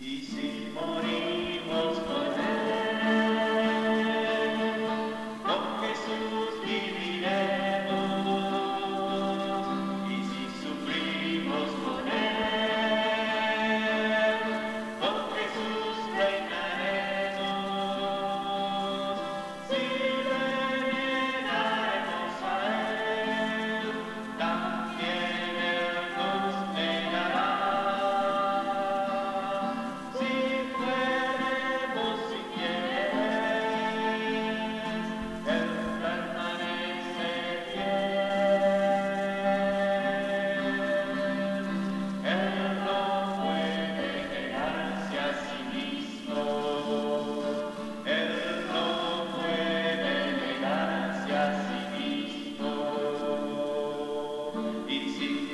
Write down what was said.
y Thank you.